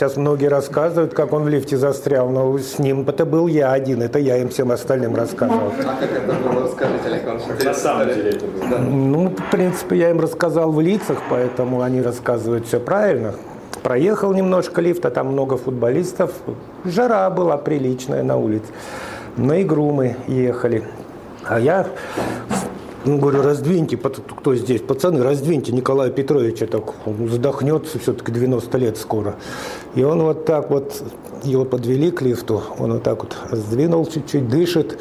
Сейчас многие рассказывают, как он в лифте застрял, но с ним это был я один, это я им всем остальным рассказывал. А как это было, расскажите, Олег Иванович? На самом деле это было? Ну, в принципе, я им рассказал в лицах, поэтому они рассказывают все правильно. Проехал немножко лифт, а там много футболистов. Жара была приличная на улице. На игру мы ехали. А я ну, говорю, раздвиньте, кто здесь? Пацаны, раздвиньте Николая Петровича, так он задохнется, все-таки 90 лет скоро. И он вот так вот, его подвели к лифту, он вот так вот раздвинул чуть-чуть, дышит.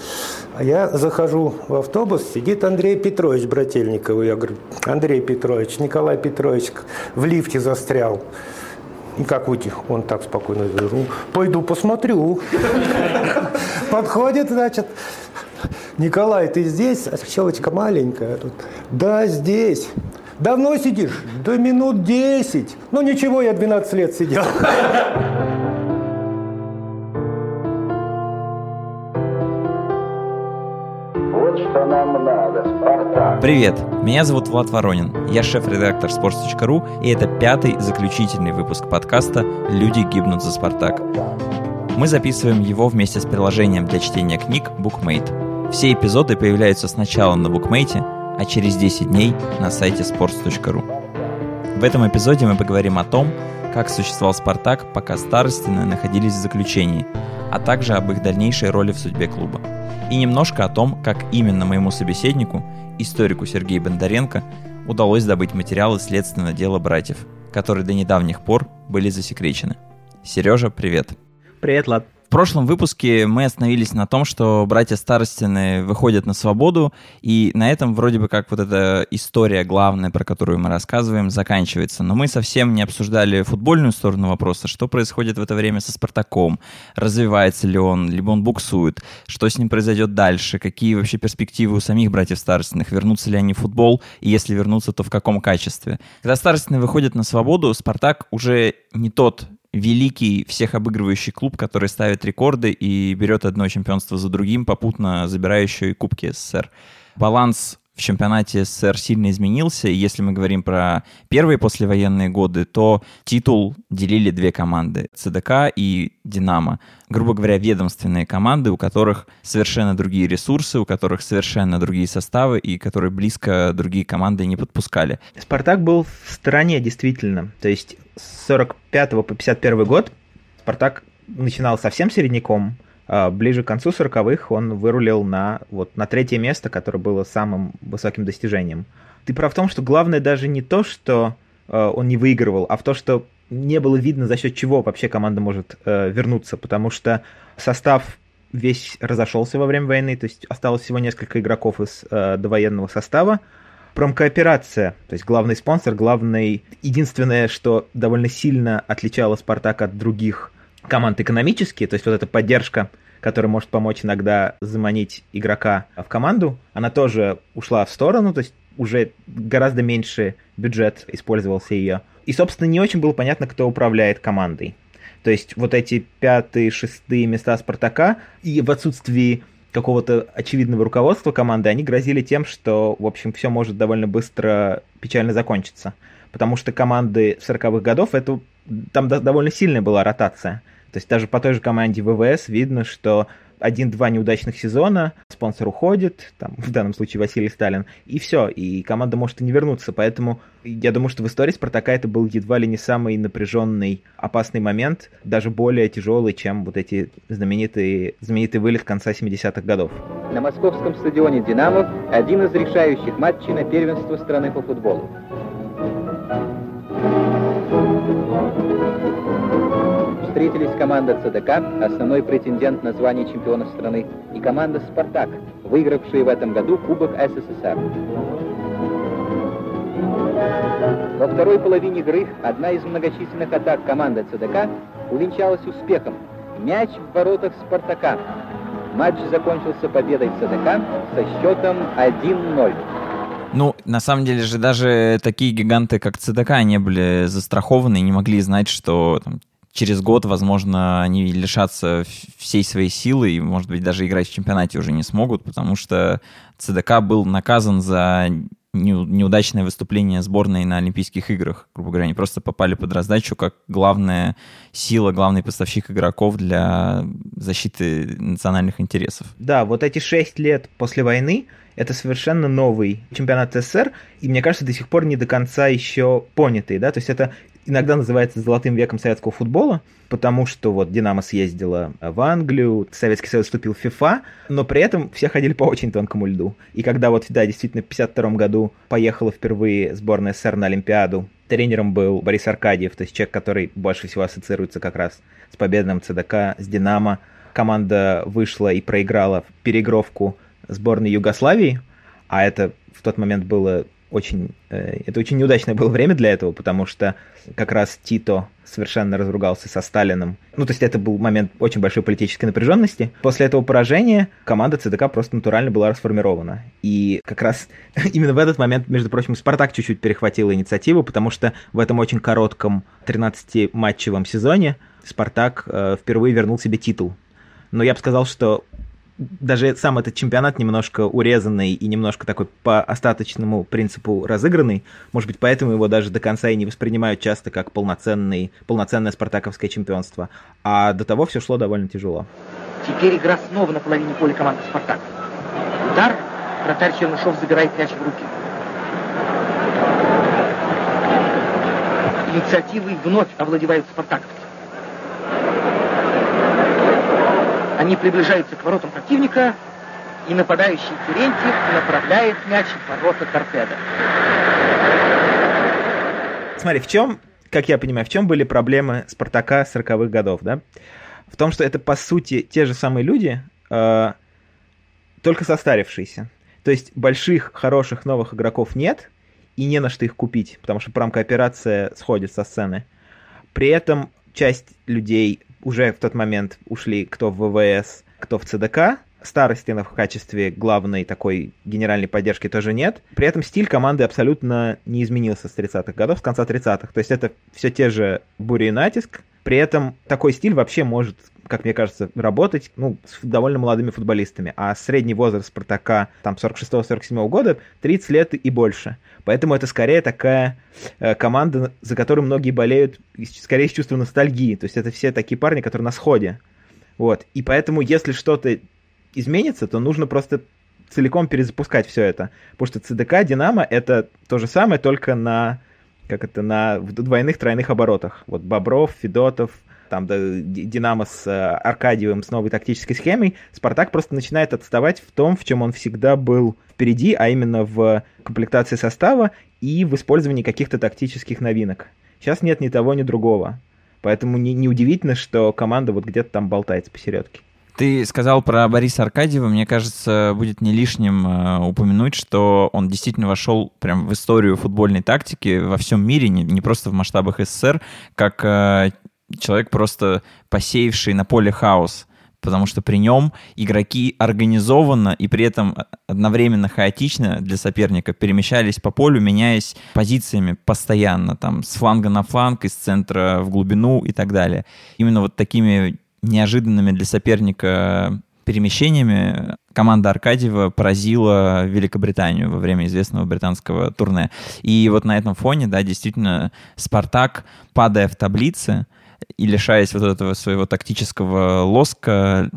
А я захожу в автобус, сидит Андрей Петрович Брательников. Я говорю, Андрей Петрович, Николай Петрович в лифте застрял. И как выйти? Он так спокойно говорит, пойду посмотрю. Подходит, значит, Николай, ты здесь? А щелочка маленькая тут. Да, здесь. Давно сидишь? До минут 10. Ну ничего, я 12 лет сидел. Привет, меня зовут Влад Воронин. Я шеф-редактор sports.ru, и это пятый заключительный выпуск подкаста «Люди гибнут за Спартак». Мы записываем его вместе с приложением для чтения книг BookMate – все эпизоды появляются сначала на букмейте, а через 10 дней на сайте sports.ru. В этом эпизоде мы поговорим о том, как существовал «Спартак», пока старостины находились в заключении, а также об их дальнейшей роли в судьбе клуба. И немножко о том, как именно моему собеседнику, историку Сергею Бондаренко, удалось добыть материалы следственного дела братьев, которые до недавних пор были засекречены. Сережа, привет. Привет, Лад. В прошлом выпуске мы остановились на том, что братья Старостины выходят на свободу, и на этом вроде бы как вот эта история главная, про которую мы рассказываем, заканчивается. Но мы совсем не обсуждали футбольную сторону вопроса, что происходит в это время со Спартаком, развивается ли он, либо он буксует, что с ним произойдет дальше, какие вообще перспективы у самих братьев Старостиных, вернутся ли они в футбол, и если вернутся, то в каком качестве. Когда Старостины выходят на свободу, Спартак уже не тот великий всех обыгрывающий клуб, который ставит рекорды и берет одно чемпионство за другим, попутно забирая еще и Кубки СССР. Баланс в чемпионате СССР сильно изменился. Если мы говорим про первые послевоенные годы, то титул делили две команды — ЦДК и «Динамо». Грубо говоря, ведомственные команды, у которых совершенно другие ресурсы, у которых совершенно другие составы и которые близко другие команды не подпускали. «Спартак» был в стороне, действительно. То есть с 45 по 51 год «Спартак» начинал совсем середняком — а, ближе к концу 40-х он вырулил на, вот, на третье место, которое было самым высоким достижением. Ты прав в том, что главное даже не то, что э, он не выигрывал, а в то, что не было видно, за счет чего вообще команда может э, вернуться, потому что состав весь разошелся во время войны, то есть осталось всего несколько игроков из э, довоенного состава. Промкооперация, то есть главный спонсор, главный... Единственное, что довольно сильно отличало «Спартак» от других команд экономически, то есть вот эта поддержка, которая может помочь иногда заманить игрока в команду, она тоже ушла в сторону, то есть уже гораздо меньше бюджет использовался ее. И, собственно, не очень было понятно, кто управляет командой. То есть вот эти пятые, шестые места Спартака и в отсутствии какого-то очевидного руководства команды, они грозили тем, что, в общем, все может довольно быстро печально закончиться. Потому что команды 40-х годов, это, там довольно сильная была ротация. То есть даже по той же команде ВВС видно, что один-два неудачных сезона, спонсор уходит, там, в данном случае Василий Сталин, и все, и команда может и не вернуться. Поэтому я думаю, что в истории Спартака это был едва ли не самый напряженный, опасный момент, даже более тяжелый, чем вот эти знаменитые, знаменитый вылет конца 70-х годов. На московском стадионе «Динамо» один из решающих матчей на первенство страны по футболу. Встретились команда ЦДК, основной претендент на звание чемпиона страны, и команда «Спартак», выигравшие в этом году Кубок СССР. Во второй половине игры одна из многочисленных атак команды ЦДК увенчалась успехом. Мяч в воротах «Спартака». Матч закончился победой ЦДК со счетом 1-0. Ну, на самом деле же даже такие гиганты, как ЦДК, не были застрахованы и не могли знать, что там, через год, возможно, они лишатся всей своей силы и, может быть, даже играть в чемпионате уже не смогут, потому что ЦДК был наказан за неудачное выступление сборной на Олимпийских играх, грубо говоря. Они просто попали под раздачу как главная сила, главный поставщик игроков для защиты национальных интересов. Да, вот эти шесть лет после войны это совершенно новый чемпионат СССР, и мне кажется, до сих пор не до конца еще понятый, да, то есть это иногда называется золотым веком советского футбола, потому что вот Динамо съездила в Англию, Советский Союз вступил в ФИФА, но при этом все ходили по очень тонкому льду. И когда вот, да, действительно, в 52 году поехала впервые сборная СССР на Олимпиаду, тренером был Борис Аркадьев, то есть человек, который больше всего ассоциируется как раз с победным ЦДК, с Динамо. Команда вышла и проиграла в переигровку сборной Югославии, а это в тот момент было очень, э, это очень неудачное было время для этого, потому что как раз Тито совершенно разругался со Сталиным. Ну, то есть это был момент очень большой политической напряженности. После этого поражения команда ЦДК просто натурально была расформирована. И как раз именно в этот момент, между прочим, Спартак чуть-чуть перехватил инициативу, потому что в этом очень коротком 13-матчевом сезоне Спартак э, впервые вернул себе титул. Но я бы сказал, что даже сам этот чемпионат немножко урезанный и немножко такой по остаточному принципу разыгранный. Может быть, поэтому его даже до конца и не воспринимают часто как полноценный, полноценное спартаковское чемпионство. А до того все шло довольно тяжело. Теперь игра снова на половине поля команды «Спартак». Удар, вратарь Чернышов забирает мяч в руки. Инициативой вновь овладевают спартаковцы. Они приближаются к воротам противника, и нападающий Терентьев направляет мяч в ворота торпеда. Смотри, в чем, как я понимаю, в чем были проблемы Спартака 40-х годов, да? В том, что это, по сути, те же самые люди, э, только состарившиеся. То есть больших, хороших, новых игроков нет, и не на что их купить, потому что промкооперация сходит со сцены. При этом часть людей уже в тот момент ушли кто в ВВС, кто в ЦДК. Старостина в качестве главной такой генеральной поддержки тоже нет. При этом стиль команды абсолютно не изменился с 30-х годов, с конца 30-х. То есть это все те же бури и натиск. При этом такой стиль вообще может как мне кажется, работать ну, с довольно молодыми футболистами. А средний возраст Спартака там 46-47 года 30 лет и больше. Поэтому это скорее такая э, команда, за которую многие болеют скорее с чувством ностальгии. То есть это все такие парни, которые на сходе. Вот. И поэтому, если что-то изменится, то нужно просто целиком перезапускать все это. Потому что ЦДК, Динамо — это то же самое, только на как это, на двойных, тройных оборотах. Вот Бобров, Федотов, там да, Динамо с э, Аркадьевым с новой тактической схемой, Спартак просто начинает отставать в том, в чем он всегда был впереди, а именно в комплектации состава и в использовании каких-то тактических новинок. Сейчас нет ни того, ни другого. Поэтому не, неудивительно, что команда вот где-то там болтается посередке. Ты сказал про Бориса Аркадьева. Мне кажется, будет не лишним э, упомянуть, что он действительно вошел прям в историю футбольной тактики во всем мире, не, просто в масштабах СССР, как э, человек просто посеявший на поле хаос потому что при нем игроки организованно и при этом одновременно хаотично для соперника перемещались по полю, меняясь позициями постоянно, там, с фланга на фланг, из центра в глубину и так далее. Именно вот такими неожиданными для соперника перемещениями команда Аркадьева поразила Великобританию во время известного британского турне. И вот на этом фоне, да, действительно, Спартак, падая в таблице, и лишаясь вот этого своего тактического лоска,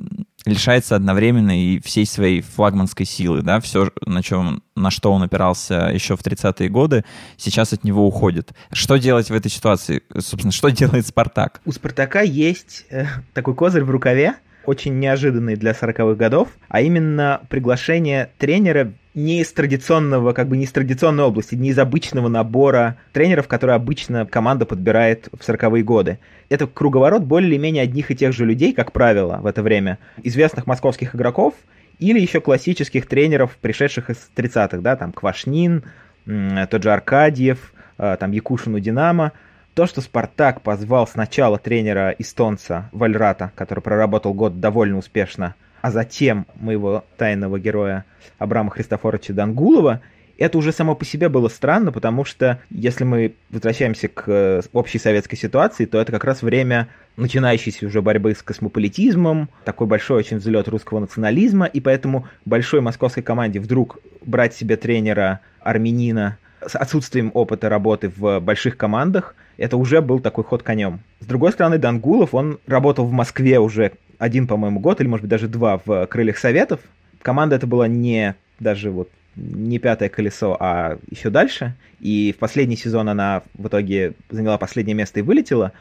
лишается одновременно и всей своей флагманской силы, да, все, на, чем, на что он опирался еще в 30-е годы, сейчас от него уходит. Что делать в этой ситуации? Собственно, что делает Спартак? У Спартака есть э, такой козырь в рукаве, очень неожиданный для 40-х годов, а именно приглашение тренера не из традиционного, как бы не из традиционной области, не из обычного набора тренеров, которые обычно команда подбирает в 40-е годы. Это круговорот более-менее одних и тех же людей, как правило, в это время, известных московских игроков или еще классических тренеров, пришедших из 30-х, да, там Квашнин, тот же Аркадьев, э, там Якушину Динамо, то, что Спартак позвал сначала тренера эстонца Вальрата, который проработал год довольно успешно, а затем моего тайного героя Абрама Христофоровича Дангулова, это уже само по себе было странно, потому что если мы возвращаемся к э, общей советской ситуации, то это как раз время начинающейся уже борьбы с космополитизмом, такой большой очень взлет русского национализма, и поэтому большой московской команде вдруг брать себе тренера армянина с отсутствием опыта работы в больших командах, это уже был такой ход конем. С другой стороны, Дангулов, он работал в Москве уже один, по-моему, год, или, может быть, даже два в «Крыльях Советов». Команда это была не даже вот не пятое колесо, а еще дальше. И в последний сезон она в итоге заняла последнее место и вылетела.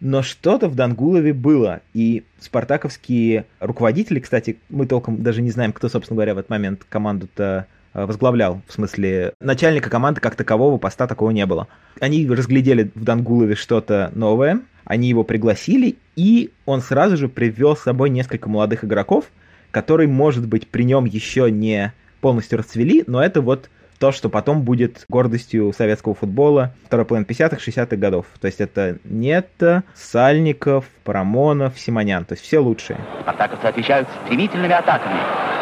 Но что-то в Дангулове было. И спартаковские руководители, кстати, мы толком даже не знаем, кто, собственно говоря, в этот момент команду-то э, возглавлял. В смысле, начальника команды как такового поста такого не было. Они разглядели в Дангулове что-то новое, они его пригласили, и он сразу же привел с собой несколько молодых игроков, которые, может быть, при нем еще не полностью расцвели, но это вот то, что потом будет гордостью советского футбола второй половины 50-х, 60-х годов. То есть это Нетто, Сальников, Парамонов, Симонян. То есть все лучшие. Спартаковцы отвечают стремительными атаками.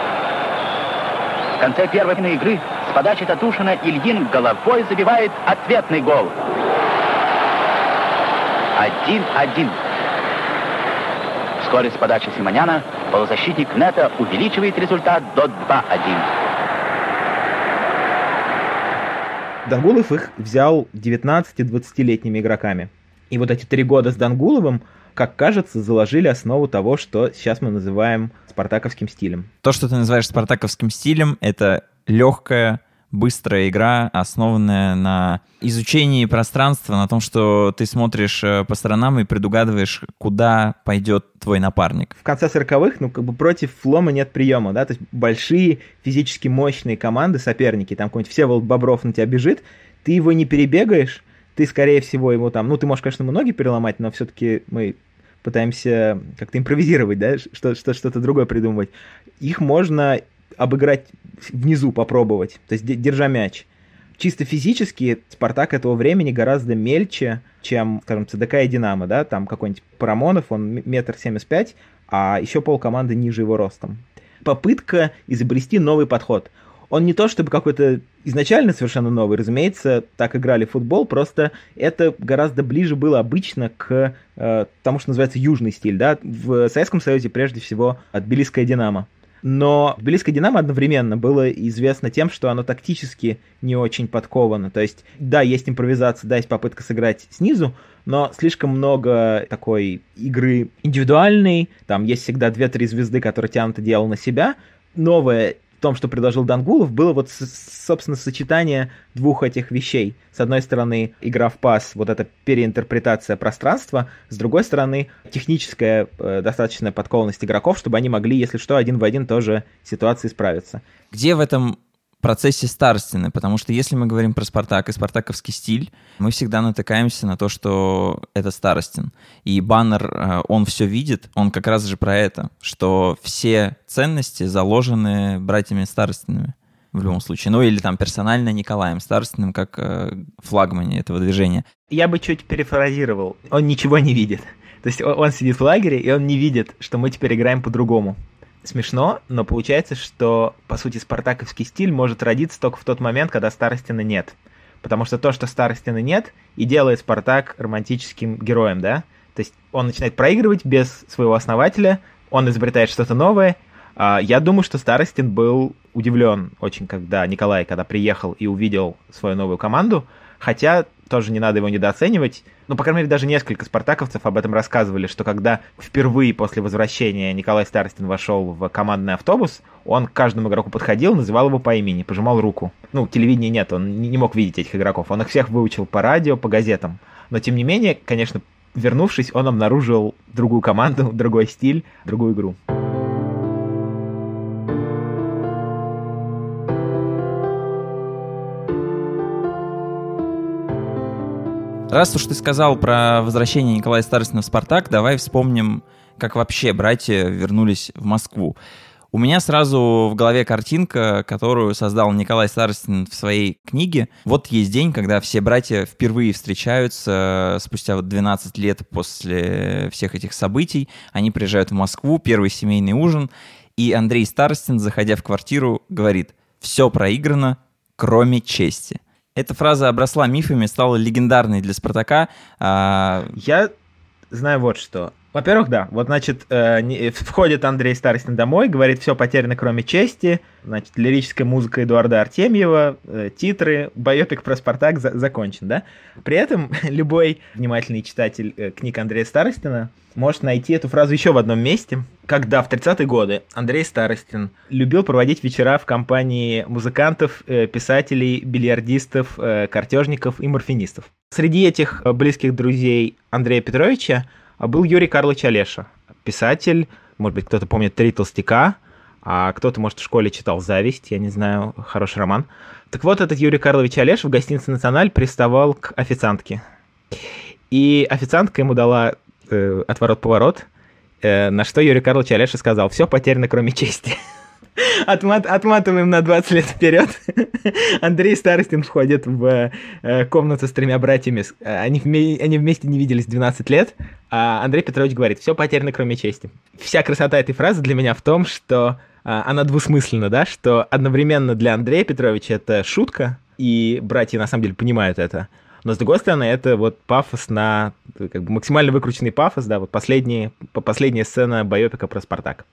В конце первой игры с подачи Татушина Ильин головой забивает ответный гол. 1-1. Вскоре с подачи Симоняна полузащитник Нета увеличивает результат до 2-1. Дангулов их взял 19-20-летними игроками. И вот эти три года с Дангуловым, как кажется, заложили основу того, что сейчас мы называем спартаковским стилем. То, что ты называешь спартаковским стилем, это легкая, быстрая игра, основанная на изучении пространства, на том, что ты смотришь э, по сторонам и предугадываешь, куда пойдет твой напарник. В конце 40-х, ну, как бы против Флома нет приема, да, то есть большие физически мощные команды, соперники, там какой-нибудь Всеволод Бобров на тебя бежит, ты его не перебегаешь, ты, скорее всего, ему там, ну, ты можешь, конечно, ему ноги переломать, но все-таки мы пытаемся как-то импровизировать, да, что, что, что-то другое придумывать. Их можно обыграть внизу, попробовать, то есть держа мяч. Чисто физически Спартак этого времени гораздо мельче, чем, скажем, ЦДК и Динамо, да, там какой-нибудь Парамонов, он метр семьдесят пять, а еще пол команды ниже его ростом. Попытка изобрести новый подход. Он не то чтобы какой-то изначально совершенно новый, разумеется, так играли в футбол, просто это гораздо ближе было обычно к э, тому, что называется южный стиль, да, в Советском Союзе прежде всего от Тбилисская Динамо. Но Тбилисское Динамо одновременно было известно тем, что оно тактически не очень подковано. То есть, да, есть импровизация, да, есть попытка сыграть снизу, но слишком много такой игры индивидуальной. Там есть всегда 2-3 звезды, которые тянут дело на себя. Новое в том, что предложил Дангулов, было вот, собственно, сочетание двух этих вещей. С одной стороны, игра в пас, вот эта переинтерпретация пространства, с другой стороны, техническая э, достаточная подкованность игроков, чтобы они могли, если что, один в один тоже ситуации справиться. Где в этом процессе старостины, потому что если мы говорим про Спартак и спартаковский стиль, мы всегда натыкаемся на то, что это старостин. И баннер, э, он все видит, он как раз же про это, что все ценности заложены братьями старостинами в любом случае. Ну или там персонально Николаем Старостиным, как э, флагмане этого движения. Я бы чуть перефразировал. Он ничего не видит. То есть он сидит в лагере, и он не видит, что мы теперь играем по-другому смешно, но получается, что, по сути, спартаковский стиль может родиться только в тот момент, когда Старостина нет. Потому что то, что Старостина нет, и делает Спартак романтическим героем, да? То есть он начинает проигрывать без своего основателя, он изобретает что-то новое. А, я думаю, что Старостин был удивлен очень, когда Николай, когда приехал и увидел свою новую команду, хотя тоже не надо его недооценивать. Ну, по крайней мере, даже несколько спартаковцев об этом рассказывали, что когда впервые после возвращения Николай Старостин вошел в командный автобус, он к каждому игроку подходил, называл его по имени, пожимал руку. Ну, телевидения нет, он не мог видеть этих игроков. Он их всех выучил по радио, по газетам. Но, тем не менее, конечно, вернувшись, он обнаружил другую команду, другой стиль, другую игру. Раз уж ты сказал про возвращение Николая Старостина в «Спартак», давай вспомним, как вообще братья вернулись в Москву. У меня сразу в голове картинка, которую создал Николай Старостин в своей книге. Вот есть день, когда все братья впервые встречаются спустя вот 12 лет после всех этих событий. Они приезжают в Москву, первый семейный ужин, и Андрей Старостин, заходя в квартиру, говорит, все проиграно, кроме чести. Эта фраза обросла мифами, стала легендарной для Спартака. А... Я знаю вот что. Во-первых, да. Вот, значит, э, не, входит Андрей Старостин домой, говорит, все потеряно, кроме чести. Значит, лирическая музыка Эдуарда Артемьева, э, титры, байопик про Спартак за, закончен, да? При этом любой внимательный читатель э, книг Андрея Старостина может найти эту фразу еще в одном месте, когда в 30-е годы Андрей Старостин любил проводить вечера в компании музыкантов, э, писателей, бильярдистов, э, картежников и морфинистов. Среди этих э, близких друзей Андрея Петровича был Юрий Карлович Олеша, писатель, может быть, кто-то помнит «Три толстяка», а кто-то, может, в школе читал «Зависть», я не знаю, хороший роман. Так вот, этот Юрий Карлович Олеша в гостинице «Националь» приставал к официантке. И официантка ему дала э, отворот-поворот, э, на что Юрий Карлович Олеша сказал, все потеряно, кроме чести. Отмат, отматываем на 20 лет вперед. Андрей Старостин входит в э, комнату с тремя братьями. Э, они, они вместе не виделись 12 лет. А Андрей Петрович говорит, все потеряно, кроме чести. Вся красота этой фразы для меня в том, что э, она двусмысленна, да, что одновременно для Андрея Петровича это шутка, и братья на самом деле понимают это. Но с другой стороны, это вот пафос на как бы максимально выкрученный пафос, да, вот последняя, последняя сцена байопика про Спартак.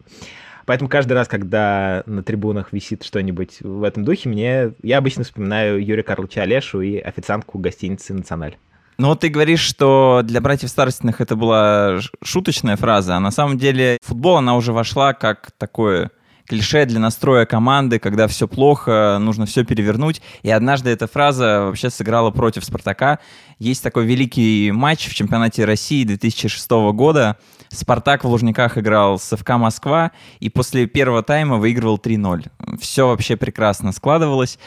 Поэтому каждый раз, когда на трибунах висит что-нибудь в этом духе, мне я обычно вспоминаю Юрия Карловича Олешу и официантку гостиницы «Националь». Ну вот ты говоришь, что для братьев Старостиных это была шуточная фраза, а на самом деле футбол, она уже вошла как такое клише для настроя команды, когда все плохо, нужно все перевернуть. И однажды эта фраза вообще сыграла против «Спартака». Есть такой великий матч в чемпионате России 2006 года. «Спартак» в Лужниках играл с ФК «Москва», и после первого тайма выигрывал 3-0. Все вообще прекрасно складывалось,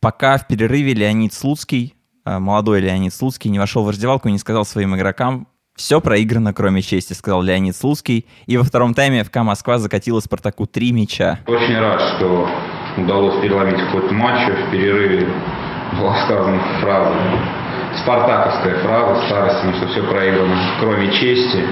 пока в перерыве Леонид Слуцкий, э, молодой Леонид Слуцкий, не вошел в раздевалку и не сказал своим игрокам все проиграно, кроме чести, сказал Леонид Слуцкий. И во втором тайме ФК Москва закатила Спартаку три мяча. Очень рад, что удалось переломить ход матча. В перерыве была сказана фраза, спартаковская фраза старости, что все проиграно, кроме чести.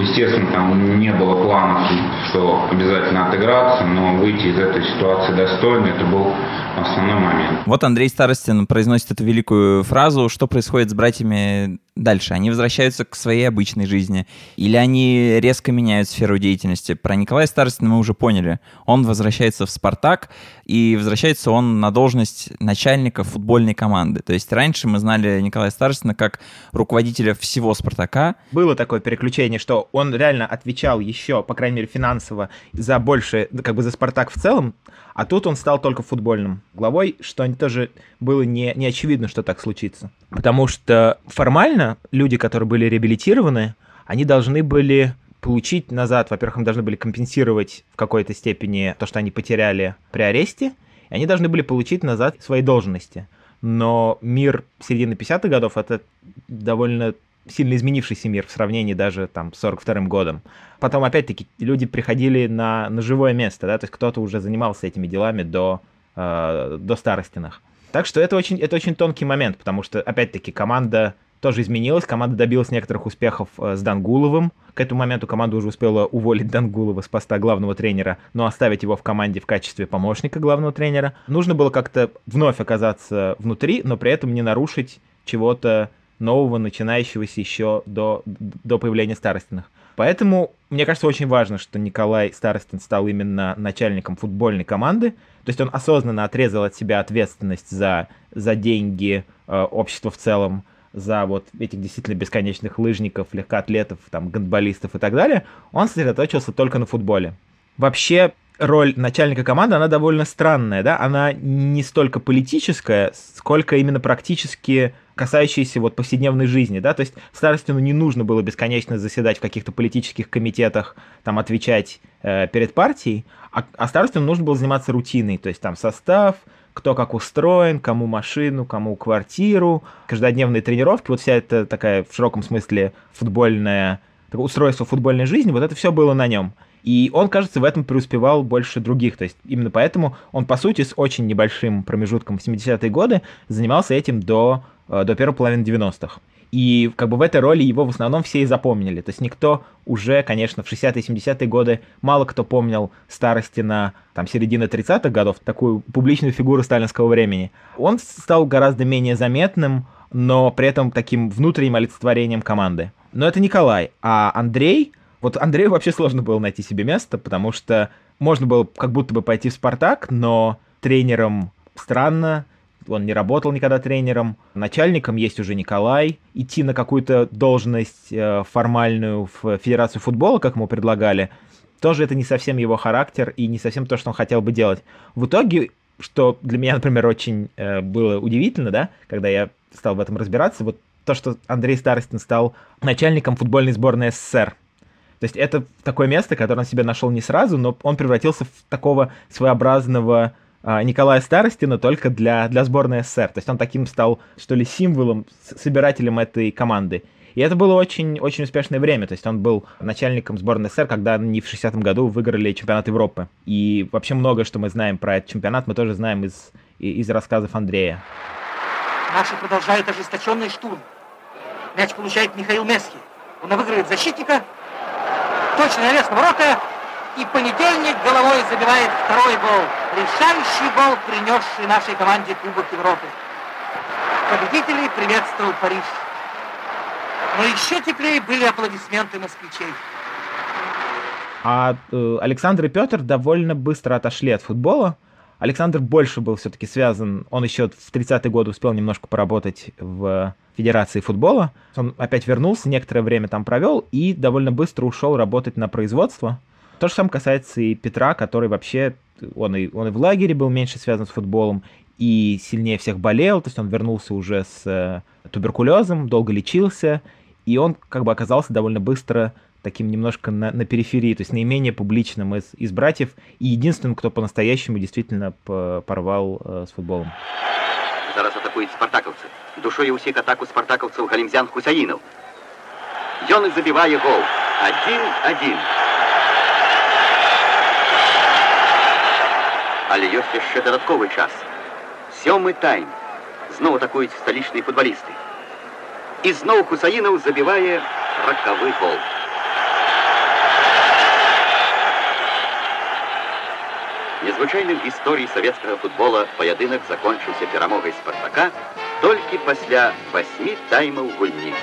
Естественно, там не было планов, что обязательно отыграться, но выйти из этой ситуации достойно, это был основной момент. Вот Андрей Старостин произносит эту великую фразу. Что происходит с братьями дальше? Они возвращаются к своей обычной жизни? Или они резко меняют сферу деятельности? Про Николая Старостина мы уже поняли. Он возвращается в «Спартак», и возвращается он на должность начальника футбольной команды. То есть раньше мы знали Николая Старостина как руководителя всего «Спартака». Было такое переключение, что он реально отвечал еще, по крайней мере, финансово за больше, как бы за «Спартак» в целом, а тут он стал только футбольным главой, что тоже было не, не очевидно, что так случится. Потому что формально люди, которые были реабилитированы, они должны были получить назад, во-первых, им должны были компенсировать в какой-то степени то, что они потеряли при аресте, и они должны были получить назад свои должности. Но мир середины 50-х годов — это довольно сильно изменившийся мир в сравнении даже там с 42 годом. Потом, опять-таки, люди приходили на, на живое место, да, то есть кто-то уже занимался этими делами до, э, до старостиных. Так что это очень, это очень тонкий момент, потому что, опять-таки, команда тоже изменилась, команда добилась некоторых успехов э, с Дангуловым. К этому моменту команда уже успела уволить Дангулова с поста главного тренера, но оставить его в команде в качестве помощника главного тренера. Нужно было как-то вновь оказаться внутри, но при этом не нарушить чего-то нового, начинающегося еще до, до появления Старостиных. Поэтому, мне кажется, очень важно, что Николай Старостин стал именно начальником футбольной команды. То есть он осознанно отрезал от себя ответственность за, за деньги э, общества в целом, за вот этих действительно бесконечных лыжников, легкоатлетов, там, гандболистов и так далее. Он сосредоточился только на футболе. Вообще, роль начальника команды, она довольно странная, да, она не столько политическая, сколько именно практически касающиеся вот повседневной жизни, да, то есть Старостину не нужно было бесконечно заседать в каких-то политических комитетах, там, отвечать э, перед партией, а, а Старостину нужно было заниматься рутиной, то есть там состав, кто как устроен, кому машину, кому квартиру, каждодневные тренировки, вот вся эта такая в широком смысле футбольная, устройство футбольной жизни, вот это все было на нем. И он, кажется, в этом преуспевал больше других. То есть именно поэтому он, по сути, с очень небольшим промежутком в 70-е годы занимался этим до, до первой половины 90-х. И как бы в этой роли его в основном все и запомнили. То есть никто уже, конечно, в 60-е 70-е годы мало кто помнил старости на там, середины 30-х годов, такую публичную фигуру сталинского времени. Он стал гораздо менее заметным, но при этом таким внутренним олицетворением команды. Но это Николай. А Андрей... Вот Андрею вообще сложно было найти себе место, потому что можно было как будто бы пойти в «Спартак», но тренером странно, он не работал никогда тренером. Начальником есть уже Николай. Идти на какую-то должность э, формальную в Федерацию футбола, как ему предлагали, тоже это не совсем его характер и не совсем то, что он хотел бы делать. В итоге, что для меня, например, очень э, было удивительно, да, когда я стал в этом разбираться, вот то, что Андрей Старостин стал начальником футбольной сборной СССР. То есть это такое место, которое он себе нашел не сразу, но он превратился в такого своеобразного Николая Старостина только для, для сборной СССР. То есть он таким стал, что ли, символом, собирателем этой команды. И это было очень, очень успешное время. То есть он был начальником сборной СССР, когда они в 60-м году выиграли чемпионат Европы. И вообще многое, что мы знаем про этот чемпионат, мы тоже знаем из, из рассказов Андрея. Наши продолжают ожесточенный штурм. Мяч получает Михаил Месхи. Он выигрывает защитника. Точный на ворота. И понедельник головой забивает второй гол. Решающий гол, принесший нашей команде Кубок Европы. Победителей приветствовал Париж. Но еще теплее были аплодисменты москвичей. А э, Александр и Петр довольно быстро отошли от футбола. Александр больше был все-таки связан, он еще в 30-е годы успел немножко поработать в Федерации футбола. Он опять вернулся, некоторое время там провел и довольно быстро ушел работать на производство. То же самое касается и Петра, который вообще, он и, он и в лагере был меньше связан с футболом, и сильнее всех болел, то есть он вернулся уже с э, туберкулезом, долго лечился, и он как бы оказался довольно быстро таким немножко на, на периферии, то есть наименее публичным из, из братьев, и единственным, кто по-настоящему действительно порвал э, с футболом. Зараз атакують спартаковцы. Душою усіх атаку спартаковців Галімзян Хусаїнов. Ён і забиває гол. 1-1. Але ёсць яшчэ дадатковы час. Сёмы тайм. Зноў атакуюць сталічныя футбалісты. І зноў Хусаінаў забівае ракавы гол. Незвычайным гісторыі савецкага футбола паядынак закончыўся перамогай спартака толькі пасля восьмі таймаў гульні.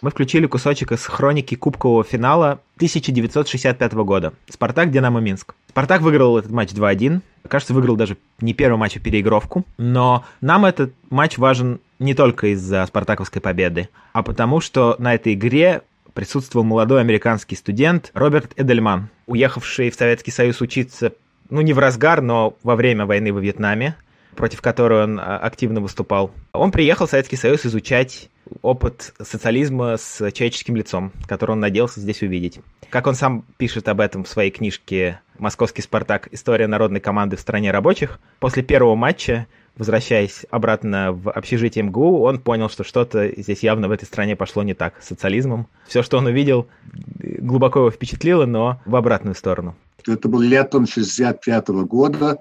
Мы включили кусочек из хроники кубкового финала 1965 года. Спартак Динамо Минск. Спартак выиграл этот матч 2-1. Кажется, выиграл даже не первый матч, а переигровку. Но нам этот матч важен не только из-за спартаковской победы, а потому что на этой игре присутствовал молодой американский студент Роберт Эдельман, уехавший в Советский Союз учиться ну, не в разгар, но во время войны во Вьетнаме, против которой он а, активно выступал. Он приехал в Советский Союз изучать опыт социализма с человеческим лицом, который он надеялся здесь увидеть. Как он сам пишет об этом в своей книжке «Московский Спартак. История народной команды в стране рабочих», после первого матча, возвращаясь обратно в общежитие МГУ, он понял, что что-то здесь явно в этой стране пошло не так с социализмом. Все, что он увидел, глубоко его впечатлило, но в обратную сторону. Это был летом 65 года,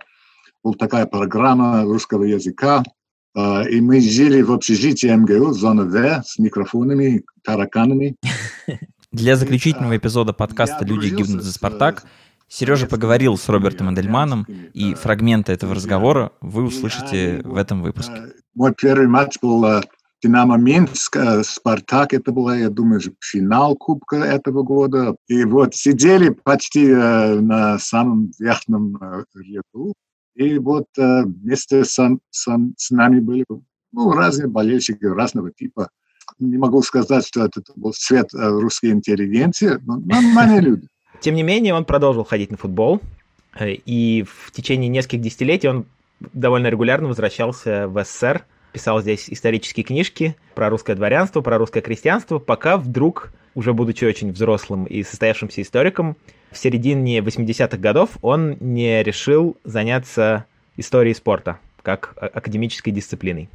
была такая программа русского языка, и мы жили в общежитии МГУ, зона В, с микрофонами, тараканами. Для заключительного эпизода подкаста «Люди гибнут за Спартак» Сережа поговорил с Робертом Эдельманом, и фрагменты этого разговора вы услышите в этом выпуске. Мой первый матч был Динамо Минск, Спартак, это была, я думаю, финал Кубка этого года. И вот сидели почти на самом верхнем ряду, и вот вместе с, с, с нами были ну, разные болельщики разного типа. Не могу сказать, что это был цвет русской интеллигенции, но нормальные люди. Тем не менее, он продолжил ходить на футбол, и в течение нескольких десятилетий он довольно регулярно возвращался в СССР, писал здесь исторические книжки про русское дворянство, про русское крестьянство, пока вдруг, уже будучи очень взрослым и состоявшимся историком, в середине 80-х годов он не решил заняться историей спорта как академической дисциплиной,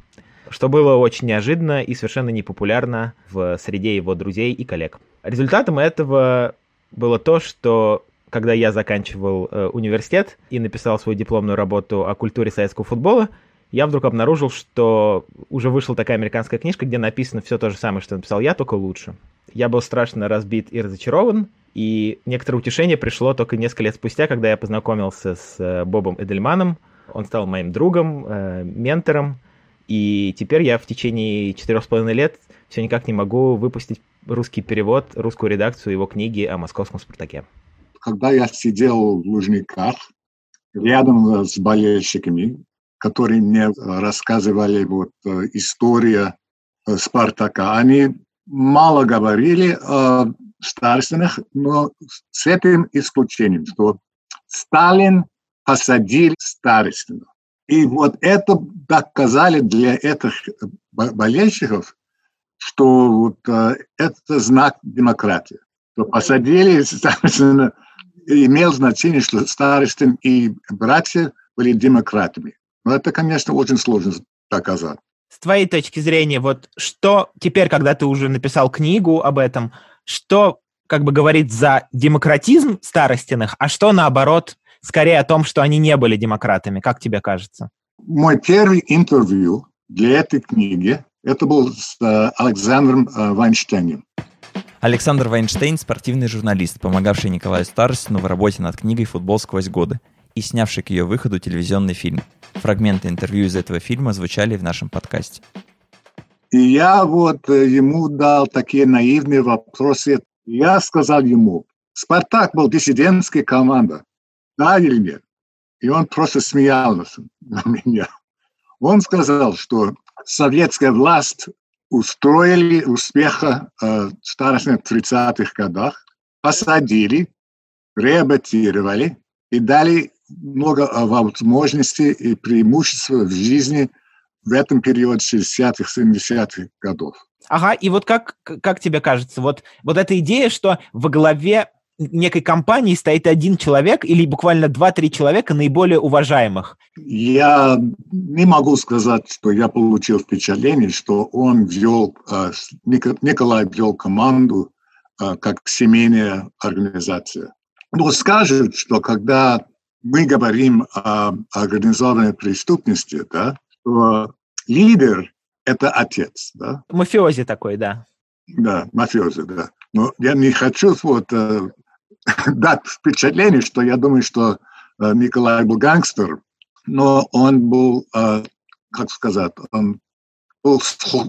что было очень неожиданно и совершенно непопулярно в среде его друзей и коллег. Результатом этого было то, что когда я заканчивал э, университет и написал свою дипломную работу о культуре советского футбола, я вдруг обнаружил, что уже вышла такая американская книжка, где написано все то же самое, что написал я, только лучше. Я был страшно разбит и разочарован, и некоторое утешение пришло только несколько лет спустя, когда я познакомился с э, Бобом Эдельманом. Он стал моим другом, э, ментором, и теперь я в течение четырех с половиной лет все никак не могу выпустить русский перевод, русскую редакцию его книги о московском «Спартаке». Когда я сидел в Лужниках, рядом с болельщиками, которые мне рассказывали вот история Спартака, они мало говорили о старственных, но с этим исключением, что Сталин посадил старостину. И вот это доказали для этих болельщиков, что вот, э, это знак демократии. То посадили, соответственно, имел значение, что старостин и братья были демократами. Но это, конечно, очень сложно доказать. С твоей точки зрения, вот что теперь, когда ты уже написал книгу об этом, что как бы говорит за демократизм старостиных, а что наоборот скорее о том, что они не были демократами, как тебе кажется? Мой первый интервью для этой книги это был с э, Александром э, Вайнштейном. Александр Вайнштейн – спортивный журналист, помогавший Николаю Старостину в работе над книгой «Футбол сквозь годы» и снявший к ее выходу телевизионный фильм. Фрагменты интервью из этого фильма звучали в нашем подкасте. И я вот э, ему дал такие наивные вопросы. Я сказал ему, «Спартак был диссидентской командой, да или нет?» И он просто смеялся на меня. Он сказал, что советская власть устроили успеха э, старостных 30-х годах, посадили, реабилитировали и дали много э, возможностей и преимуществ в жизни в этом периоде 60-х, 70-х годов. Ага, и вот как, как тебе кажется, вот, вот эта идея, что во главе некой компании стоит один человек или буквально два-три человека наиболее уважаемых? Я не могу сказать, что я получил впечатление, что он вел, э, Николай вел команду э, как семейная организация. Но скажут, что когда мы говорим о организованной преступности, да, то лидер – это отец. Да? Мафиози такой, да. Да, мафиози, да. Но я не хочу вот э, дать впечатление, что я думаю, что э, Николай был гангстер, но он был, э, как сказать, он был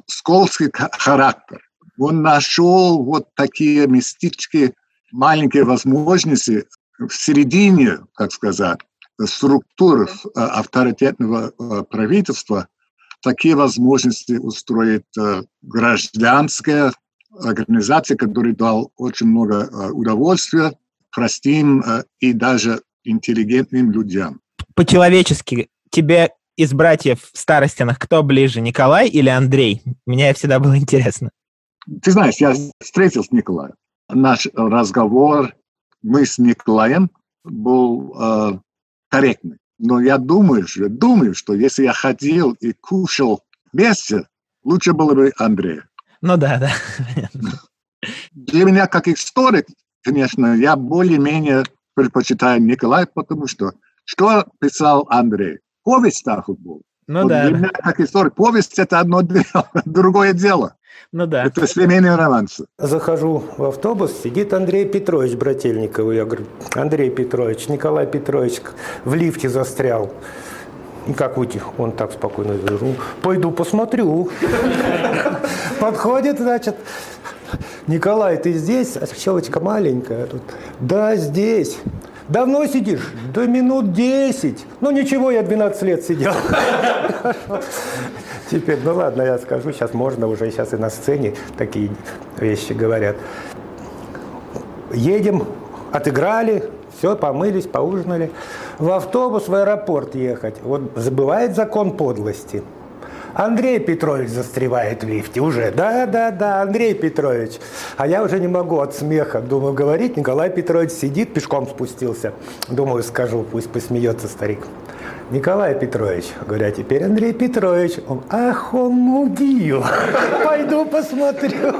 скользкий характер. Он нашел вот такие мистические маленькие возможности в середине, как сказать, структур э, авторитетного правительства, такие возможности устроить гражданская организация, которая дал очень много удовольствия простым э, и даже интеллигентным людям. По-человечески тебе из братьев старостиных кто ближе, Николай или Андрей? Мне всегда было интересно. Ты знаешь, я встретил с Николаем. Наш разговор, мы с Николаем был э, корректный. Но я думаю, я думаю, что если я ходил и кушал вместе, лучше было бы Андрей. Ну да, да. Для меня, как историк, конечно, я более-менее предпочитаю Николай, потому что что писал Андрей? Повесть о футболе. Ну вот да. Для меня, как историк, повесть – это одно дело, другое дело. Ну да. Это семейный романс. Захожу в автобус, сидит Андрей Петрович Брательников. Я говорю, Андрей Петрович, Николай Петрович в лифте застрял. И как выйти? Он так спокойно говорит, пойду посмотрю. Подходит, значит, Николай, ты здесь? А щелочка маленькая тут. Да, здесь. Давно сидишь? Да минут 10. Ну ничего, я 12 лет сидел. Теперь, ну ладно, я скажу, сейчас можно уже, сейчас и на сцене такие вещи говорят. Едем, отыграли, все, помылись, поужинали. В автобус в аэропорт ехать. Вот забывает закон подлости – Андрей Петрович застревает в лифте уже. Да, да, да, Андрей Петрович. А я уже не могу от смеха. Думаю, говорить. Николай Петрович сидит, пешком спустился. Думаю, скажу, пусть посмеется старик. Николай Петрович. Говорю, а теперь Андрей Петрович. Он, ах, он мудил. Пойду посмотрю.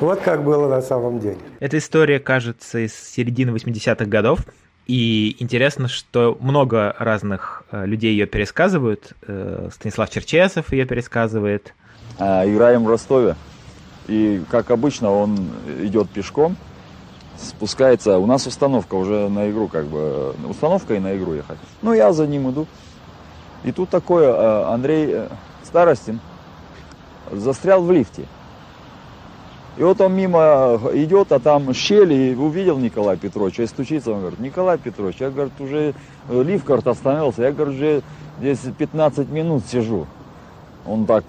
Вот как было на самом деле. Эта история, кажется, из середины 80-х годов. И интересно, что много разных э, людей ее пересказывают. Э, Станислав Черчесов ее пересказывает. А, играем в Ростове. И, как обычно, он идет пешком, спускается. У нас установка уже на игру, как бы. Установка и на игру ехать. Ну, я за ним иду. И тут такое, э, Андрей Старостин застрял в лифте. И вот он мимо идет, а там щель, и увидел Николая Петровича, и стучится, он говорит, Николай Петрович, я, говорит, уже э, лифт, говорит, остановился, я, говорит, уже здесь 15 минут сижу. Он так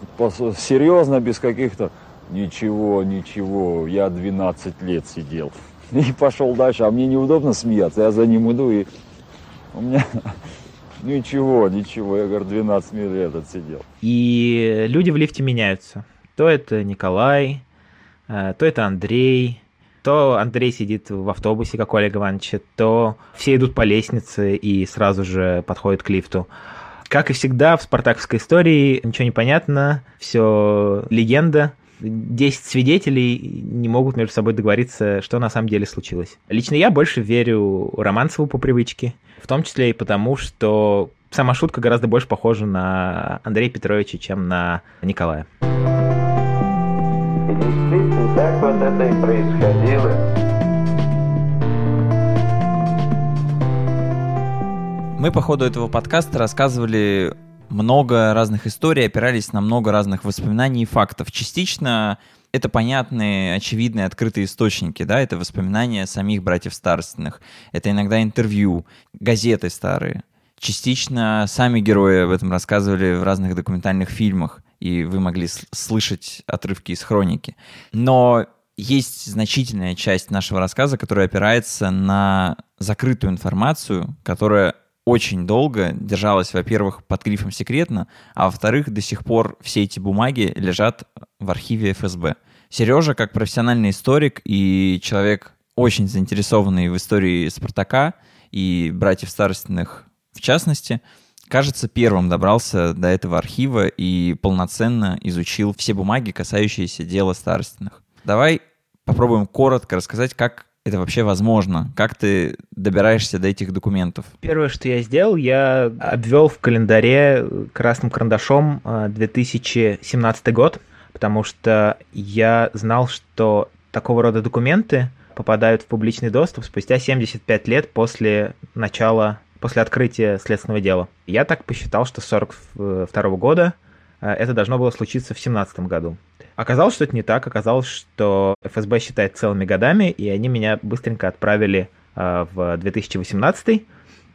серьезно, без каких-то, ничего, ничего, я 12 лет сидел. И пошел дальше, а мне неудобно смеяться, я за ним иду, и у меня ничего, ничего, я, говорю, 12 лет отсидел. И люди в лифте меняются. То это Николай, Э, то это Андрей, то Андрей сидит в автобусе, как у Олега Ивановича, то все идут по лестнице и сразу же подходят к лифту. Как и всегда в спартаковской истории, ничего не понятно, все легенда, 10 свидетелей не могут между собой договориться, что на самом деле случилось. Лично я больше верю Романцеву по привычке, в том числе и потому, что сама шутка гораздо больше похожа на Андрея Петровича, чем на Николая. И действительно так вот это и происходило. Мы по ходу этого подкаста рассказывали много разных историй, опирались на много разных воспоминаний и фактов. Частично это понятные, очевидные, открытые источники, да, это воспоминания самих братьев Старостиных, это иногда интервью, газеты старые. Частично сами герои об этом рассказывали в разных документальных фильмах и вы могли слышать отрывки из хроники. Но есть значительная часть нашего рассказа, которая опирается на закрытую информацию, которая очень долго держалась, во-первых, под грифом «секретно», а во-вторых, до сих пор все эти бумаги лежат в архиве ФСБ. Сережа, как профессиональный историк и человек, очень заинтересованный в истории Спартака и братьев Старостиных в частности, кажется, первым добрался до этого архива и полноценно изучил все бумаги, касающиеся дела старостиных. Давай попробуем коротко рассказать, как это вообще возможно? Как ты добираешься до этих документов? Первое, что я сделал, я обвел в календаре красным карандашом 2017 а, год, потому что я знал, что такого рода документы попадают в публичный доступ спустя 75 лет после начала после открытия следственного дела. Я так посчитал, что с 1942 года э, это должно было случиться в 17 году. Оказалось, что это не так. Оказалось, что ФСБ считает целыми годами, и они меня быстренько отправили э, в 2018.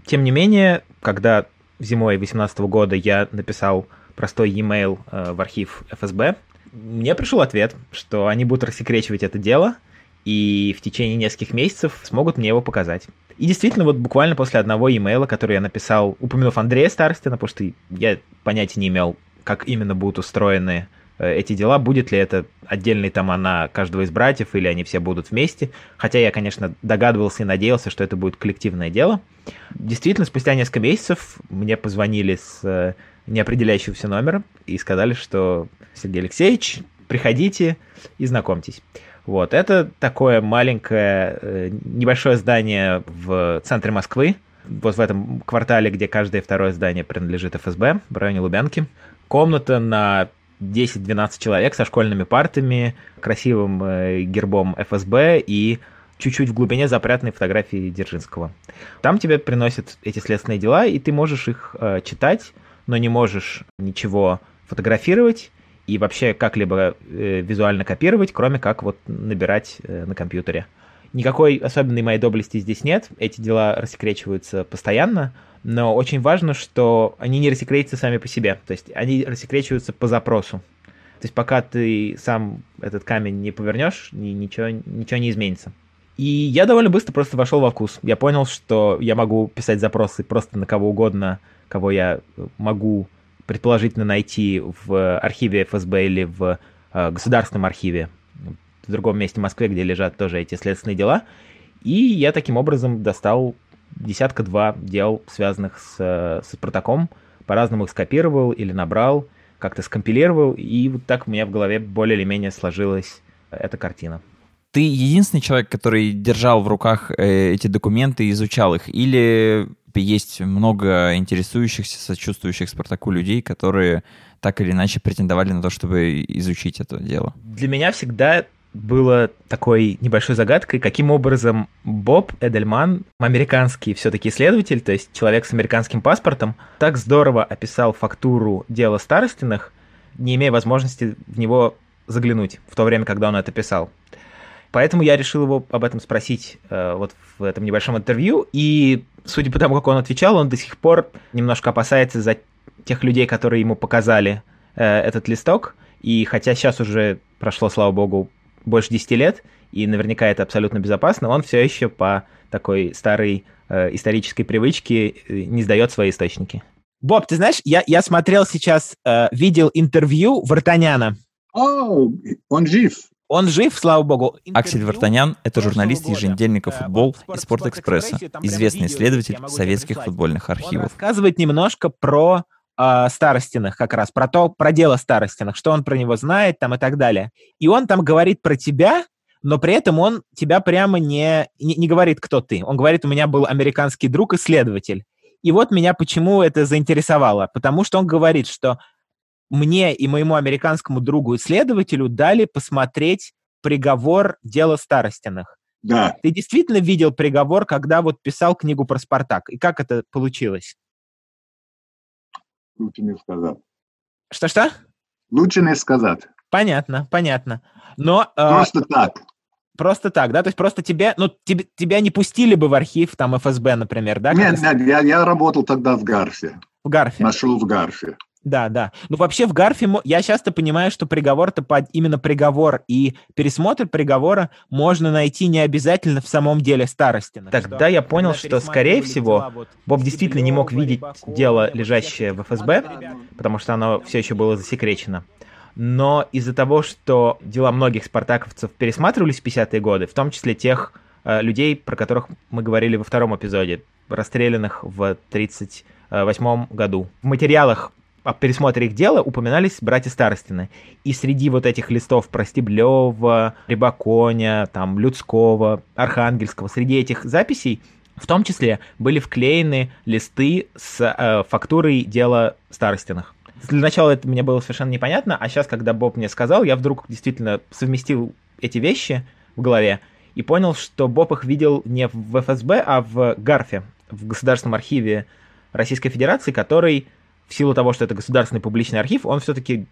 Тем не менее, когда зимой 2018 года я написал простой e-mail э, в архив ФСБ, мне пришел ответ, что они будут рассекречивать это дело, и в течение нескольких месяцев смогут мне его показать. И действительно, вот буквально после одного имейла, который я написал, упомянув Андрея Старостина, потому что я понятия не имел, как именно будут устроены эти дела, будет ли это отдельный тома на каждого из братьев, или они все будут вместе. Хотя я, конечно, догадывался и надеялся, что это будет коллективное дело. Действительно, спустя несколько месяцев мне позвонили с э, неопределяющегося номера и сказали, что Сергей Алексеевич, приходите и знакомьтесь. Вот, это такое маленькое, э, небольшое здание в центре Москвы, вот в этом квартале, где каждое второе здание принадлежит ФСБ, в районе Лубянки. Комната на 10-12 человек со школьными партами, красивым э, гербом ФСБ и чуть-чуть в глубине запрятанной фотографии Дзержинского. Там тебе приносят эти следственные дела, и ты можешь их э, читать, но не можешь ничего фотографировать, и вообще как-либо э, визуально копировать, кроме как вот набирать э, на компьютере. Никакой особенной моей доблести здесь нет, эти дела рассекречиваются постоянно, но очень важно, что они не рассекречиваются сами по себе, то есть они рассекречиваются по запросу. То есть пока ты сам этот камень не повернешь, ничего, ничего не изменится. И я довольно быстро просто вошел во вкус. Я понял, что я могу писать запросы просто на кого угодно, кого я могу предположительно найти в архиве ФСБ или в э, государственном архиве в другом месте Москвы, где лежат тоже эти следственные дела. И я таким образом достал десятка-два дел, связанных с, с протоком, по-разному их скопировал или набрал, как-то скомпилировал, и вот так у меня в голове более или менее сложилась эта картина. Ты Ты единственный человек, который держал в руках э, эти документы и изучал их? Или есть много интересующихся, сочувствующих Спартаку людей, которые так или иначе претендовали на то, чтобы изучить это дело? Для меня всегда было такой небольшой загадкой, каким образом Боб Эдельман, американский все-таки исследователь, то есть человек с американским паспортом, так здорово описал фактуру дела Старостиных, не имея возможности в него заглянуть в то время, когда он это писал. Поэтому я решил его об этом спросить э, вот в этом небольшом интервью, и судя по тому, как он отвечал, он до сих пор немножко опасается за тех людей, которые ему показали э, этот листок, и хотя сейчас уже прошло, слава богу, больше 10 лет, и наверняка это абсолютно безопасно, он все еще по такой старой э, исторической привычке э, не сдает свои источники. Боб, ты знаешь, я, я смотрел сейчас, э, видел интервью Вартаняна. О, он жив. Он жив, слава богу. Аксель Вартанян – это журналист еженедельника «Футбол» и «Спортэкспресса», известный исследователь советских футбольных архивов. Он рассказывает немножко про э, Старостиных как раз, про то, про дело Старостиных, что он про него знает там и так далее. И он там говорит про тебя, но при этом он тебя прямо не, не, не говорит, кто ты. Он говорит, у меня был американский друг-исследователь. И вот меня почему это заинтересовало. Потому что он говорит, что мне и моему американскому другу-исследователю дали посмотреть приговор дела Старостиных. Да. Ты действительно видел приговор, когда вот писал книгу про Спартак? И как это получилось? Лучше не сказать. Что-что? Лучше не сказать. Понятно, понятно. Но... Э, просто э, так. Просто так, да? То есть просто тебя, ну, тебе, тебя не пустили бы в архив, там, ФСБ, например, да? Нет, нет, я, я работал тогда в Гарфе. В Гарфе? Нашел в Гарфе. Да, да. Ну, вообще в Гарфе я часто понимаю, что приговор-то под именно приговор и пересмотр приговора можно найти не обязательно в самом деле старости. Тогда я понял, что, скорее всего, Боб действительно не мог видеть дело, лежащее в ФСБ, потому что оно все еще было засекречено. Но из-за того, что дела многих спартаковцев пересматривались в 50-е годы, в том числе тех э, людей, про которых мы говорили во втором эпизоде, расстрелянных в 1938 году. В материалах о пересмотре их дела упоминались братья Старостины. И среди вот этих листов про Стеблева, Рябаконя, там, Людского, Архангельского, среди этих записей в том числе были вклеены листы с э, фактурой дела Старостиных. Для начала это мне было совершенно непонятно, а сейчас, когда Боб мне сказал, я вдруг действительно совместил эти вещи в голове и понял, что Боб их видел не в ФСБ, а в ГАРФе, в Государственном архиве Российской Федерации, который в силу того, что это государственный публичный архив, он все-таки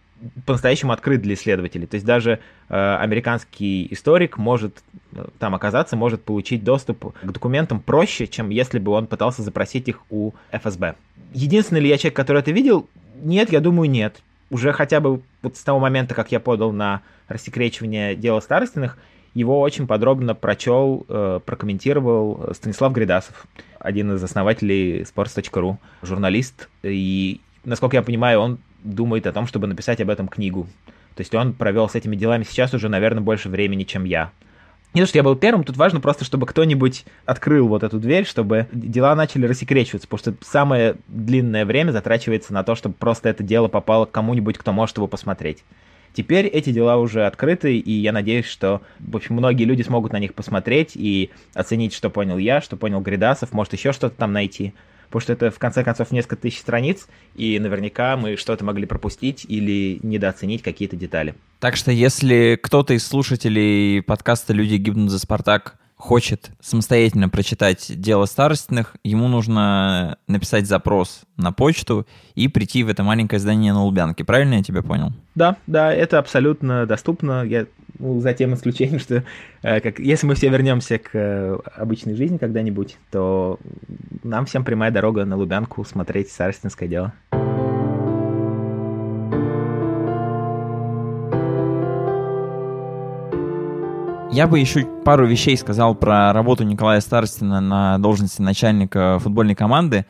по-настоящему открыт для исследователей. То есть даже э, американский историк может э, там оказаться, может получить доступ к документам проще, чем если бы он пытался запросить их у ФСБ. Единственный ли я человек, который это видел? Нет, я думаю, нет. Уже хотя бы вот с того момента, как я подал на рассекречивание дела Старостиных, его очень подробно прочел, э, прокомментировал Станислав Гридасов, один из основателей sports.ru, журналист и насколько я понимаю, он думает о том, чтобы написать об этом книгу. То есть он провел с этими делами сейчас уже, наверное, больше времени, чем я. Не то, что я был первым, тут важно просто, чтобы кто-нибудь открыл вот эту дверь, чтобы дела начали рассекречиваться, потому что самое длинное время затрачивается на то, чтобы просто это дело попало к кому-нибудь, кто может его посмотреть. Теперь эти дела уже открыты, и я надеюсь, что, в общем, многие люди смогут на них посмотреть и оценить, что понял я, что понял Гридасов, может еще что-то там найти потому что это, в конце концов, несколько тысяч страниц, и наверняка мы что-то могли пропустить или недооценить какие-то детали. Так что если кто-то из слушателей подкаста «Люди гибнут за Спартак» хочет самостоятельно прочитать дело старостных, ему нужно написать запрос на почту и прийти в это маленькое здание на Лубянке. Правильно я тебя понял? Да, да, это абсолютно доступно. Я ну, за тем исключением, что э, как, если мы все вернемся к э, обычной жизни когда-нибудь, то нам всем прямая дорога на Лубянку смотреть старостинское дело. Я бы еще пару вещей сказал про работу Николая Старостина на должности начальника футбольной команды.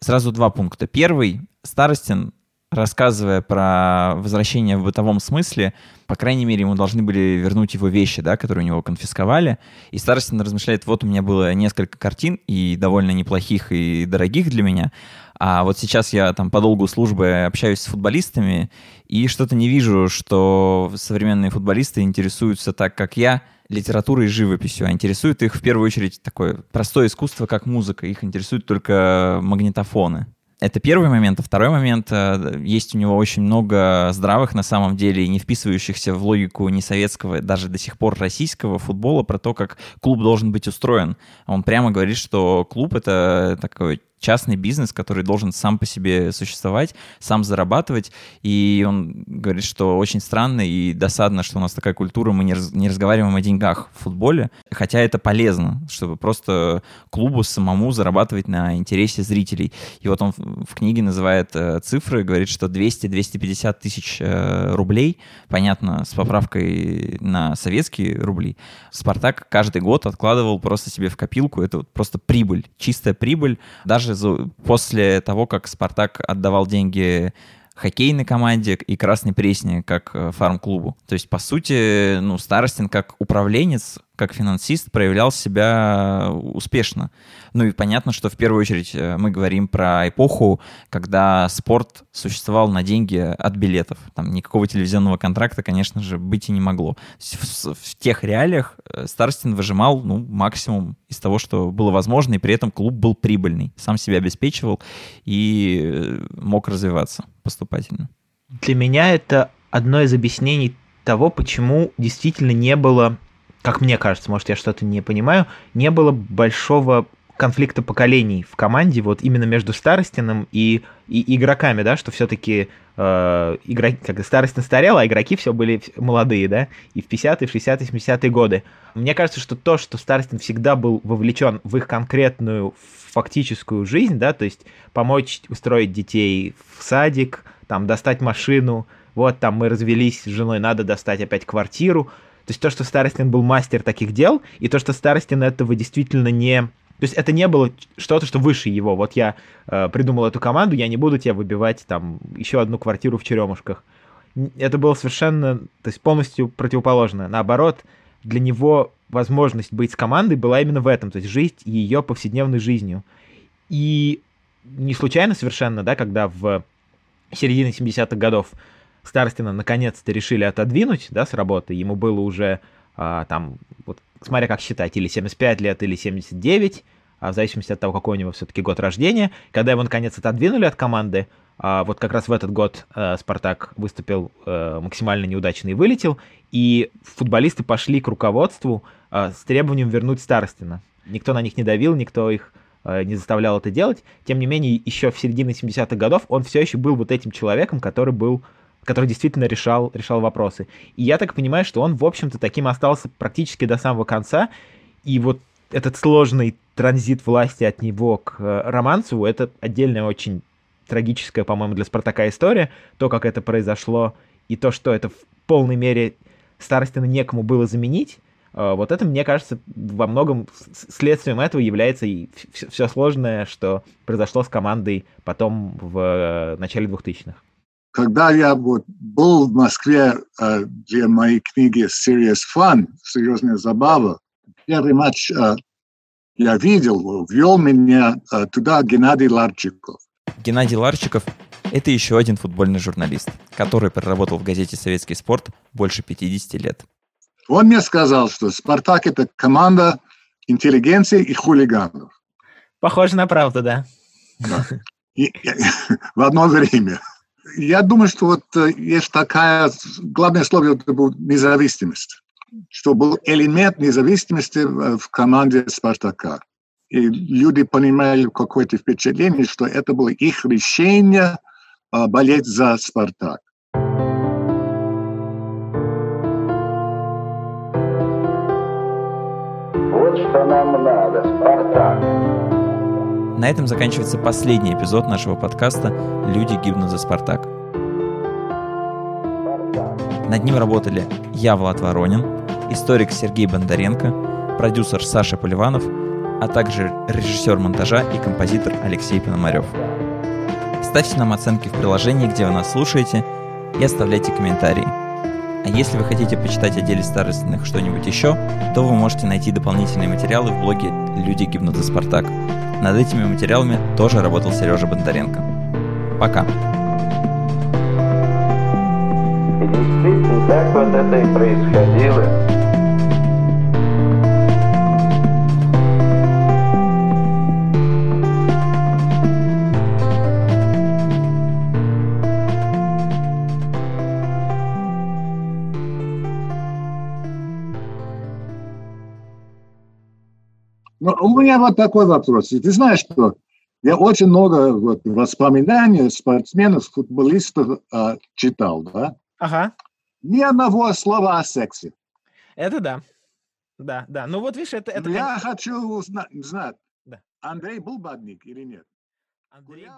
Сразу два пункта. Первый. Старостин, рассказывая про возвращение в бытовом смысле, по крайней мере, ему должны были вернуть его вещи, да, которые у него конфисковали. И Старостин размышляет, вот у меня было несколько картин, и довольно неплохих и дорогих для меня. А вот сейчас я там по долгу службы общаюсь с футболистами, и что-то не вижу, что современные футболисты интересуются так, как я, литературой и живописью, а интересует их в первую очередь такое простое искусство, как музыка. Их интересуют только магнитофоны. Это первый момент. А второй момент, э, есть у него очень много здравых, на самом деле, не вписывающихся в логику не советского, даже до сих пор российского футбола, про то, как клуб должен быть устроен. Он прямо говорит, что клуб — это такой частный бизнес, который должен сам по себе существовать, сам зарабатывать. И он говорит, что очень странно и досадно, что у нас такая культура, мы не, раз, не разговариваем о деньгах в футболе, хотя это полезно, чтобы просто клубу самому зарабатывать на интересе зрителей. И вот он в книге называет э, цифры, говорит, что 200-250 тысяч э, рублей, понятно, с поправкой на советские рубли, Спартак каждый год откладывал просто себе в копилку, это вот просто прибыль, чистая прибыль, даже даже после того, как Спартак отдавал деньги хоккейной команде и Красной Пресне как э, фарм-клубу. То есть, по сути, ну, Старостин как управленец как финансист проявлял себя успешно. Ну и понятно, что в первую очередь э, мы говорим про эпоху, когда спорт существовал на деньги от билетов. Там никакого телевизионного контракта, конечно же, быть и не могло. В, в тех реалиях э, Старостин выжимал ну, максимум из того, что было возможно, и при этом клуб был прибыльный, сам себя обеспечивал и э, мог развиваться поступательно. Для меня это одно из объяснений того, почему действительно не было как мне кажется, может, я что-то не понимаю, не было большого конфликта поколений в команде, вот именно между Старостиным и, и игроками, да, что все-таки э, игроки, как Старостин старел, а игроки все были молодые, да, и в 50-е, 60-е, 70-е годы. Мне кажется, что то, что Старостин всегда был вовлечен в их конкретную фактическую жизнь, да, то есть помочь устроить детей в садик, там, достать машину, вот, там, мы развелись с женой, надо достать опять квартиру, то есть то, что Старостин был мастер таких дел, и то, что Старостин этого действительно не... То есть это не было что-то, что выше его. Вот я э, придумал эту команду, я не буду тебя выбивать там еще одну квартиру в Черемушках. Это было совершенно, то есть полностью противоположно. Наоборот, для него возможность быть с командой была именно в этом, то есть жить ее повседневной жизнью. И не случайно совершенно, да, когда в середине 70-х годов Старостина наконец-то решили отодвинуть, да, с работы. Ему было уже а, там, вот, смотря как считать, или 75 лет, или 79, а в зависимости от того, какой у него все-таки год рождения. Когда его наконец отодвинули от команды, а, вот как раз в этот год а, Спартак выступил а, максимально неудачно и вылетел, и футболисты пошли к руководству а, с требованием вернуть Старостина. Никто на них не давил, никто их не заставлял это делать. Тем не менее, еще в середине 70-х годов он все еще был вот этим человеком, который был который действительно решал, решал вопросы. И я так понимаю, что он, в общем-то, таким остался практически до самого конца. И вот этот сложный транзит власти от него к э, Романцеву, это отдельная очень трагическая, по-моему, для Спартака история. То, как это произошло, и то, что это в полной мере Старостина некому было заменить, э, вот это, мне кажется, во многом следствием этого является и все сложное, что произошло с командой потом в э, начале 2000-х когда я вот был в Москве э, для моей книги Serious Fun, серьезная забава, первый матч э, я видел, ввел меня э, туда Геннадий Ларчиков. Геннадий Ларчиков – это еще один футбольный журналист, который проработал в газете «Советский спорт» больше 50 лет. Он мне сказал, что «Спартак» – это команда интеллигенции и хулиганов. Похоже на правду, да. да. И, и, в одно время. Я думаю, что вот э, есть такая, главное слово это был независимость, что был элемент независимости в команде «Спартака». И люди понимали какое-то впечатление, что это было их решение э, болеть за «Спартак». Вот что нам надо, Спартак. На этом заканчивается последний эпизод нашего подкаста «Люди гибнут за Спартак». Над ним работали я, Влад Воронин, историк Сергей Бондаренко, продюсер Саша Поливанов, а также режиссер монтажа и композитор Алексей Пономарев. Ставьте нам оценки в приложении, где вы нас слушаете, и оставляйте комментарии. А если вы хотите почитать о деле старостных что-нибудь еще, то вы можете найти дополнительные материалы в блоге «Люди гибнут за Спартак», над этими материалами тоже работал Сережа Бондаренко. Пока. И действительно, так вот это и происходило. Меня вот такой вопрос. Ты знаешь, что я очень много вот, воспоминаний спортсменов, футболистов э, читал, да? Ага. Ни одного слова о сексе. Это да. Да, да. Ну вот видишь, это... это я хочу узнать, знать, да. Андрей был бадник или нет? Андрей...